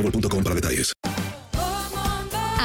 boostmobile.com para detalles.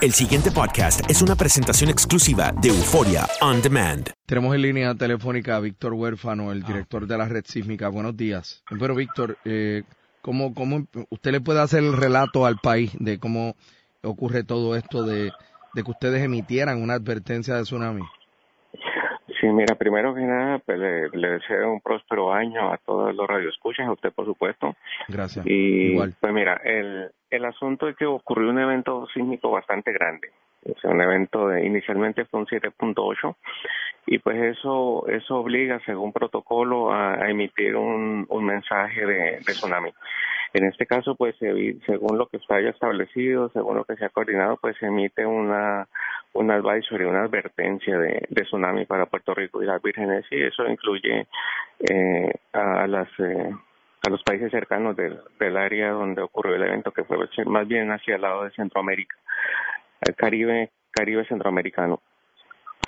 El siguiente podcast es una presentación exclusiva de Euforia On Demand. Tenemos en línea telefónica a Víctor Huérfano, el director de la red sísmica. Buenos días. Pero Víctor, eh, ¿cómo, ¿cómo usted le puede hacer el relato al país de cómo ocurre todo esto de, de que ustedes emitieran una advertencia de tsunami? Sí, mira, primero que nada, pues le, le deseo un próspero año a todos los radioescuchas, a usted por supuesto. Gracias. Y Igual. pues mira, el, el asunto es que ocurrió un evento sísmico bastante grande. Sea, un evento de, inicialmente fue un 7.8 y pues eso eso obliga, según protocolo, a, emitir un, un mensaje de, tsunami. En este caso, pues se- según lo que está ya establecido, según lo que se ha coordinado, pues se emite una una advisory, una advertencia de, de tsunami para Puerto Rico y las Vírgenes y eso incluye eh, a las eh, a los países cercanos del, del área donde ocurrió el evento, que fue más bien hacia el lado de Centroamérica, el Caribe, Caribe centroamericano.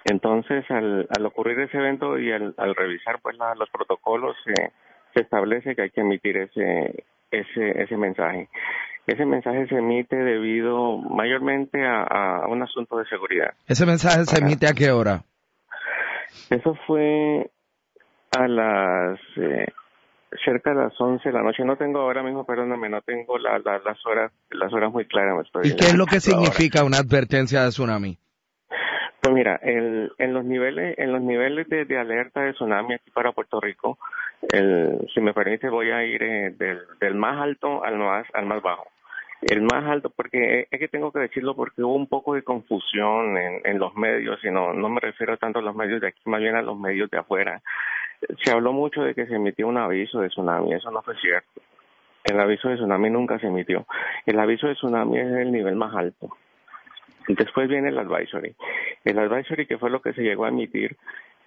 Entonces, al, al ocurrir ese evento y al, al revisar pues la- los protocolos, eh, se establece que hay que emitir ese ese ese mensaje. Ese mensaje se emite debido mayormente a, a un asunto de seguridad. ¿Ese mensaje se emite a qué hora? Eso fue a las eh, cerca de las 11 de la noche. No tengo ahora mismo, perdóname, no tengo la, la- las horas las horas muy claras. me estoy- ¿Y qué es lo que ahora. significa una advertencia de tsunami? Pues mira, el, en los niveles en los niveles de, de alerta de tsunami aquí para Puerto Rico, el, si me permite voy a ir eh, del, del más alto al más al más bajo. El más alto, porque es que tengo que decirlo porque hubo un poco de confusión en, en los medios, y no, no me refiero tanto a los medios de aquí, más bien a los medios de afuera. Se habló mucho de que se emitió un aviso de tsunami, eso no fue cierto. El aviso de tsunami nunca se emitió. El aviso de tsunami es el nivel más alto. Después viene el advisory. El advisory, que fue lo que se llegó a emitir,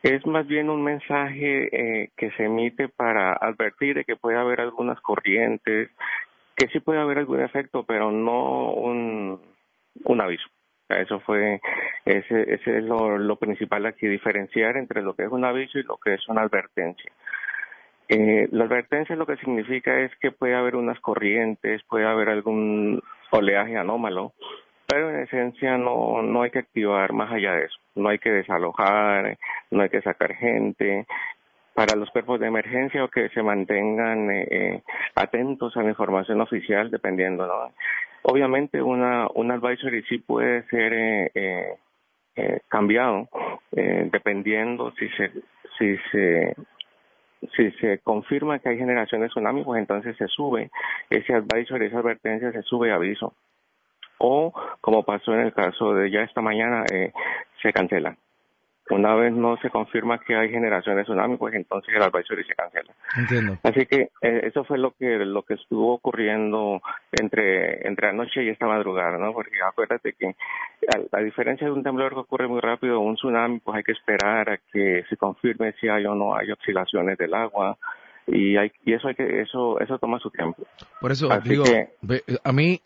es más bien un mensaje eh, que se emite para advertir de que puede haber algunas corrientes, que sí puede haber algún efecto, pero no un, un aviso. Eso fue, ese, ese es lo, lo principal aquí, diferenciar entre lo que es un aviso y lo que es una advertencia. Eh, la advertencia lo que significa es que puede haber unas corrientes, puede haber algún oleaje anómalo pero en esencia no, no hay que activar más allá de eso. No hay que desalojar, no hay que sacar gente. Para los cuerpos de emergencia o que se mantengan eh, eh, atentos a la información oficial, dependiendo, ¿no? Obviamente una, un advisory sí puede ser eh, eh, eh cambiado dependiendo si se, si se si se confirma que hay generación de tsunami, pues entonces se sube ese advisory, esa advertencia se sube aviso. O, como pasó en el caso de ya esta mañana, eh, se cancela. Una vez no se confirma que hay generación de tsunami, pues entonces el advisory se cancela. Entiendo. Así que eh, eso fue lo que lo que estuvo ocurriendo entre entre anoche y esta madrugada, ¿no? Porque acuérdate que a, a, diferencia de un temblor que ocurre muy rápido, un tsunami, pues hay que esperar a que se confirme si hay o no hay oscilaciones del agua y hay y eso hay que eso eso toma su tiempo. Por eso digo, a mí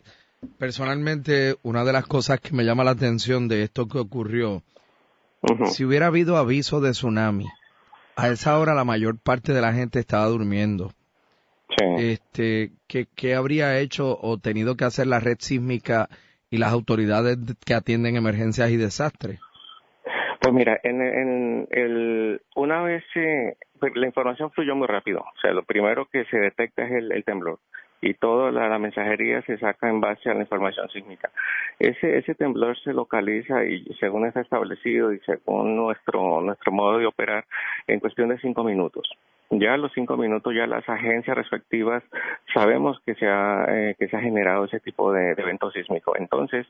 personalmente una de las cosas que me llama la atención de esto que ocurrió si hubiera habido aviso de tsunami, a esa hora la mayor parte de la gente estaba durmiendo. Este, ¿qué, ¿Qué habría hecho o tenido que hacer la red sísmica y las autoridades que atienden emergencias y desastres? Pues mira, en, en el, una vez la información fluyó muy rápido. O sea, lo primero que se detecta es el temblor y toda la, mensajería se saca en base a la información sísmica. Ese, ese temblor se localiza y según está establecido y según nuestro, nuestro modo de operar en cuestión de cinco minutos. Ya los cinco minutos ya las agencias respectivas sabemos que se ha, eh, que se ha generado ese tipo de, evento sísmico. Entonces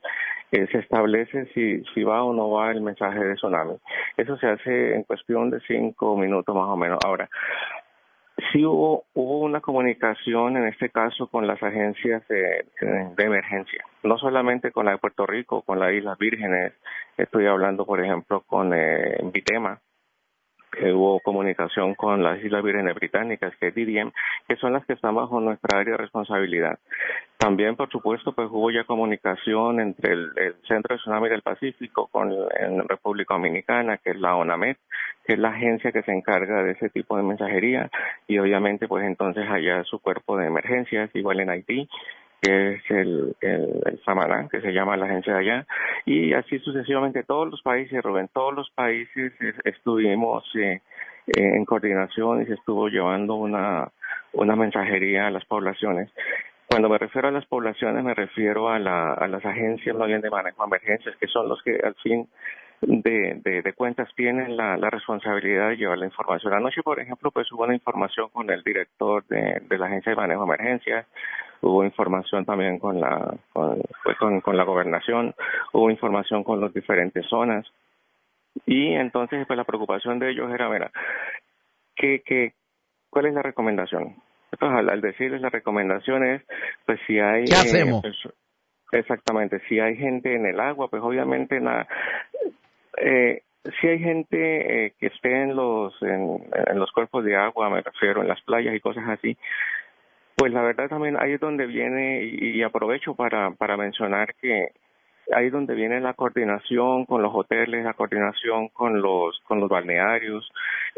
eh, se establece si va o no va el mensaje de tsunami. Eso se hace en cuestión de cinco minutos más o menos. Ahora, sí hubo, hubo una comunicación en este caso con las agencias de, emergencia, no solamente con la de Puerto Rico, con las Islas Vírgenes, estoy hablando por ejemplo con eh, Vitema, hubo comunicación con las Islas Vírgenes Británicas, que es DDM, que son las que están bajo nuestra área de responsabilidad. También, por supuesto, pues hubo ya comunicación entre el, Centro de Tsunami del Pacífico con la República Dominicana, que es la ONAMED, que es la agencia que se encarga de ese tipo de mensajería, y obviamente, pues entonces allá su cuerpo de emergencias, igual en Haití, que es el, el, el Samaná, que se llama la agencia de allá, y así sucesivamente todos los países, Rubén, todos los países estuvimos eh, en coordinación y se estuvo llevando una, una mensajería a las poblaciones. Cuando me refiero a las poblaciones, me refiero a, la, a las agencias no bien de manejo de emergencias, que son los que al fin de, de, de cuentas tienen la, la, responsabilidad de llevar la información. Anoche, por ejemplo, pues hubo una información con el director de, de la Agencia de Manejo de Emergencias, hubo información también con la, con, pues con, con la gobernación, hubo información con las diferentes zonas. Y entonces, pues la preocupación de ellos era, mira, ¿qué, qué, ¿cuál es la recomendación? Entonces, al, al decirles la recomendación es, pues si hay... ¿Qué hacemos? Eh, pues, exactamente, si hay gente en el agua, pues obviamente nada, eh, si hay gente eh, que esté en los en, los cuerpos de agua, me refiero, en las playas y cosas así, pues la verdad también ahí es donde viene y, aprovecho para para mencionar que ahí es donde viene la coordinación con los hoteles, la coordinación con los con los balnearios.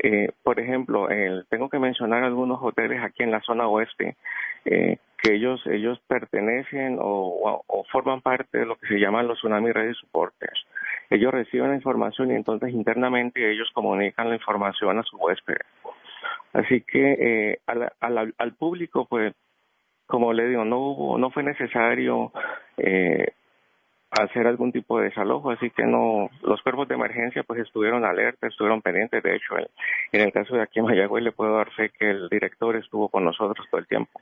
Eh, por ejemplo, el, tengo que mencionar algunos hoteles aquí en la zona oeste eh, que ellos ellos pertenecen o, forman parte de lo que se llaman los Tsunami Ready Supporters. Ellos reciben la información y entonces internamente ellos comunican la información a su huésped. Así que eh, al, al, al, público, pues, como le digo, no hubo, no fue necesario eh, hacer algún tipo de desalojo, así que no, los cuerpos de emergencia pues estuvieron alerta, estuvieron pendientes, de hecho, en el caso de aquí en Mayagüez le puedo dar fe que el director estuvo con nosotros todo el tiempo.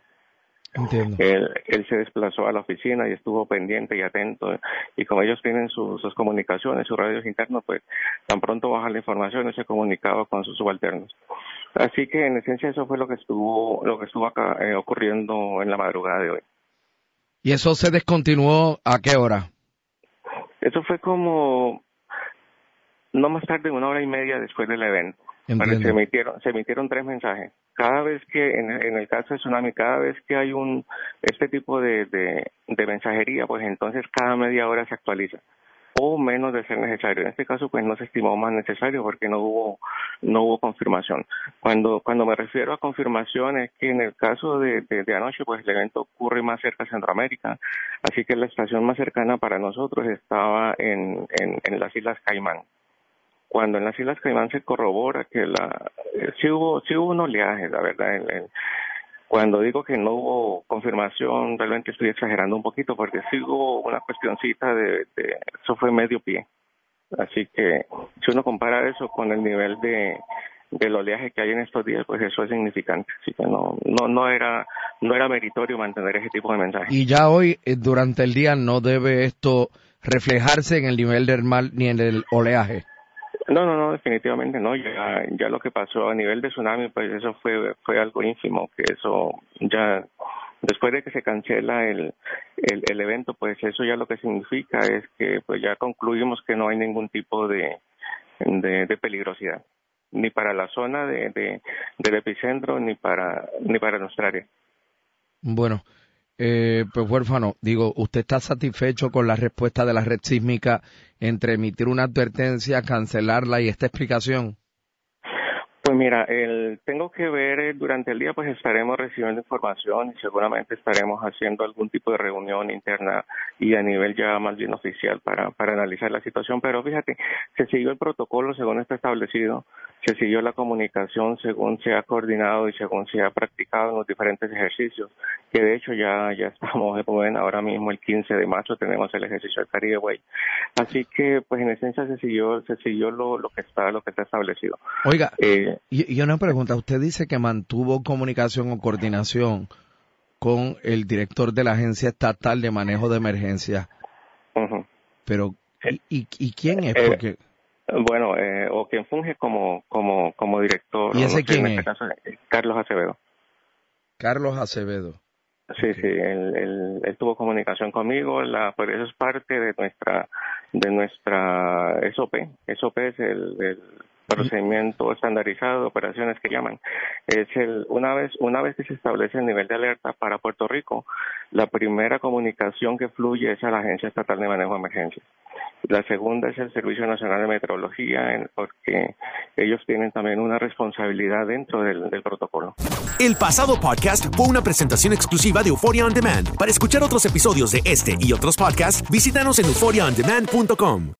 Entiendo. Él, él, se desplazó a la oficina y estuvo pendiente y atento. Y como ellos tienen sus, sus comunicaciones, sus radios internos, pues tan pronto baja la información y se comunicaba con sus subalternos. Así que en esencia eso fue lo que estuvo, lo que estuvo acá eh, ocurriendo en la madrugada de hoy. ¿Y eso se descontinuó a qué hora? Eso fue como no más tarde una hora y media después del evento. Se emitieron, se emitieron tres mensajes. Cada vez que, en, en, el caso de Tsunami, cada vez que hay un este tipo de, de, de mensajería, pues entonces cada media hora se actualiza. o menos de ser necesario. En este caso, pues no se estimó más necesario porque no hubo no hubo confirmación. Cuando cuando me refiero a confirmación es que en el caso de, de, anoche, pues el evento ocurre más cerca de Centroamérica, así que la estación más cercana para nosotros estaba en, en, las Islas Caimán. Cuando en las Islas Caimán se corrobora que la eh, sí hubo sí hubo un oleaje, la verdad, en, cuando digo que no hubo confirmación, realmente estoy exagerando un poquito porque sí hubo una cuestioncita de, eso fue medio pie. Así que si uno compara eso con el nivel de del oleaje que hay en estos días, pues eso es significante. Así que no no no era no era meritorio mantener ese tipo de mensajes. Y ya hoy eh, durante el día no debe esto reflejarse en el nivel del mar ni en el oleaje. No, no, no, definitivamente no. Ya, ya lo que pasó a nivel de tsunami, pues eso fue fue algo ínfimo, que eso ya después de que se cancela el, el, evento, pues eso ya lo que significa es que pues ya concluimos que no hay ningún tipo de, de, peligrosidad, ni para la zona de, de, del epicentro, ni para, ni para nuestra área. Bueno, eh, pues huérfano, digo, ¿usted está satisfecho con la respuesta de la red sísmica entre emitir una advertencia, cancelarla y esta explicación? Pues mira, el, tengo que ver eh, durante el día, pues estaremos recibiendo información y seguramente estaremos haciendo algún tipo de reunión interna y a nivel ya más bien oficial para, para analizar la situación. Pero fíjate, se siguió el protocolo según está establecido, se siguió la comunicación según se ha coordinado y según se ha practicado en los diferentes ejercicios, que de hecho ya, ya estamos, bueno, ahora mismo el 15 de marzo tenemos el ejercicio del Caribe Way. Así que, pues en esencia se siguió, se siguió lo, lo que está, lo que está establecido. Oiga, eh, y, una pregunta, usted dice que mantuvo comunicación o coordinación con el director de la Agencia Estatal de Manejo de Emergencia. Pero, ¿y, y, quién es? Eh, Porque... bueno, eh, o quien funge como, como, como director. ¿Y ese quién este es? Carlos Acevedo. Carlos Acevedo. Sí, sí, él, él, tuvo comunicación conmigo, la, pues eso es parte de nuestra, de nuestra SOP. SOP es el procedimiento estandarizado de operaciones que llaman. Es el, una vez, una vez que se establece el nivel de alerta para Puerto Rico, la primera comunicación que fluye es a la Agencia Estatal de Manejo de Emergencias. La segunda es el Servicio Nacional de Meteorología, porque ellos tienen también una responsabilidad dentro del, del protocolo. El pasado podcast fue una presentación exclusiva de Euphoria On Demand. Para escuchar otros episodios de este y otros podcasts, visítanos en euphoriaondemand.com.